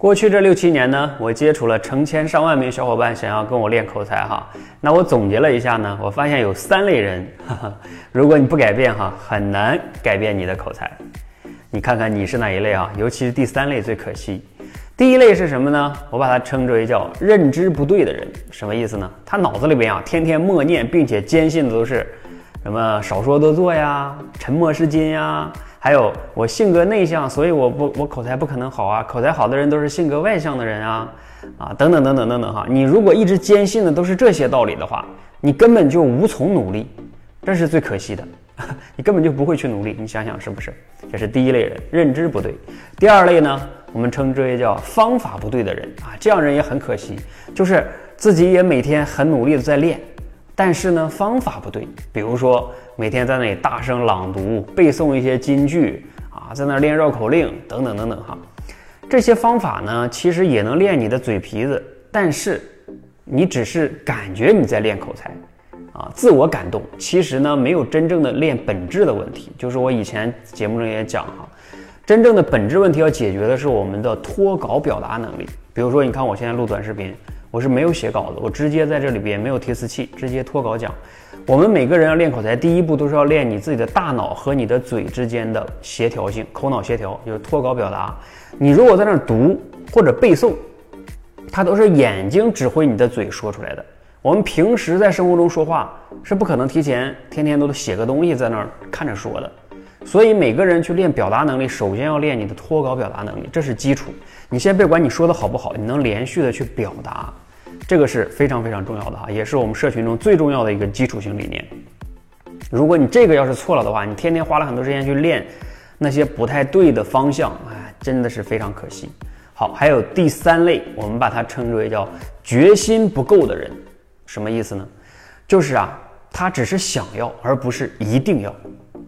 过去这六七年呢，我接触了成千上万名小伙伴，想要跟我练口才哈。那我总结了一下呢，我发现有三类人，哈哈，如果你不改变哈，很难改变你的口才。你看看你是哪一类啊？尤其是第三类最可惜。第一类是什么呢？我把它称之为叫认知不对的人。什么意思呢？他脑子里边啊，天天默念并且坚信的都是什么少说多做呀，沉默是金呀。还有我性格内向，所以我不我口才不可能好啊！口才好的人都是性格外向的人啊，啊等等等等等等哈！你如果一直坚信的都是这些道理的话，你根本就无从努力，这是最可惜的，你根本就不会去努力。你想想是不是？这是第一类人，认知不对。第二类呢，我们称之为叫方法不对的人啊，这样人也很可惜，就是自己也每天很努力的在练。但是呢，方法不对，比如说每天在那里大声朗读、背诵一些金句啊，在那练绕口令等等等等哈，这些方法呢，其实也能练你的嘴皮子，但是你只是感觉你在练口才啊，自我感动，其实呢，没有真正的练本质的问题。就是我以前节目中也讲哈，真正的本质问题要解决的是我们的脱稿表达能力。比如说，你看我现在录短视频。我是没有写稿子，我直接在这里边没有提词器，直接脱稿讲。我们每个人要练口才，第一步都是要练你自己的大脑和你的嘴之间的协调性，口脑协调就是脱稿表达。你如果在那儿读或者背诵，它都是眼睛指挥你的嘴说出来的。我们平时在生活中说话是不可能提前天天都写个东西在那儿看着说的。所以每个人去练表达能力，首先要练你的脱稿表达能力，这是基础。你先别管你说的好不好，你能连续的去表达，这个是非常非常重要的哈，也是我们社群中最重要的一个基础性理念。如果你这个要是错了的话，你天天花了很多时间去练那些不太对的方向，哎，真的是非常可惜。好，还有第三类，我们把它称之为叫决心不够的人，什么意思呢？就是啊，他只是想要，而不是一定要，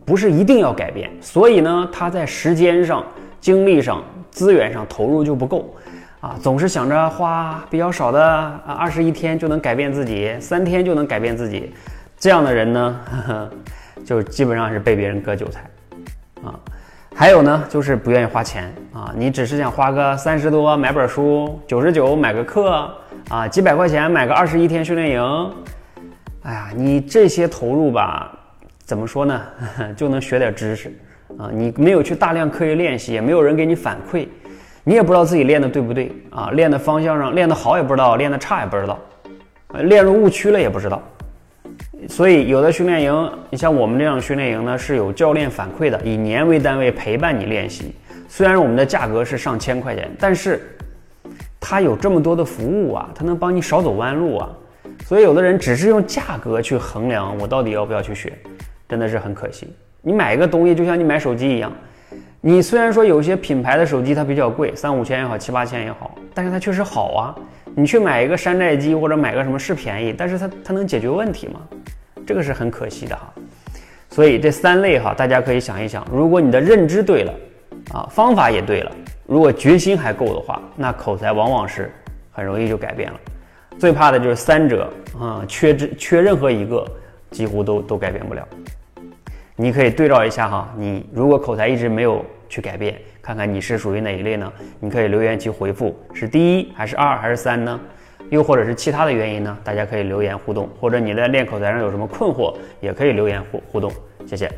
不是一定要改变，所以呢，他在时间上、精力上。资源上投入就不够，啊，总是想着花比较少的啊，二十一天就能改变自己，三天就能改变自己，这样的人呢，呵 呵就基本上是被别人割韭菜，啊，还有呢，就是不愿意花钱啊，你只是想花个三十多买本书，九十九买个课啊，几百块钱买个二十一天训练营，哎呀，你这些投入吧，怎么说呢，呵 呵就能学点知识。啊，你没有去大量刻意练习，也没有人给你反馈，你也不知道自己练的对不对啊？练的方向上练得好也不知道，练得差也不知道，练入误区了也不知道。所以有的训练营，你像我们这样的训练营呢，是有教练反馈的，以年为单位陪伴你练习。虽然我们的价格是上千块钱，但是它有这么多的服务啊，它能帮你少走弯路啊。所以有的人只是用价格去衡量我到底要不要去学，真的是很可惜。你买一个东西就像你买手机一样，你虽然说有些品牌的手机它比较贵，三五千也好，七八千也好，但是它确实好啊。你去买一个山寨机或者买个什么是便宜，但是它它能解决问题吗？这个是很可惜的哈。所以这三类哈，大家可以想一想，如果你的认知对了，啊，方法也对了，如果决心还够的话，那口才往往是很容易就改变了。最怕的就是三者啊，缺之缺任何一个，几乎都都改变不了。你可以对照一下哈，你如果口才一直没有去改变，看看你是属于哪一类呢？你可以留言去回复，是第一还是二还是三呢？又或者是其他的原因呢？大家可以留言互动，或者你在练口才上有什么困惑，也可以留言互互动，谢谢。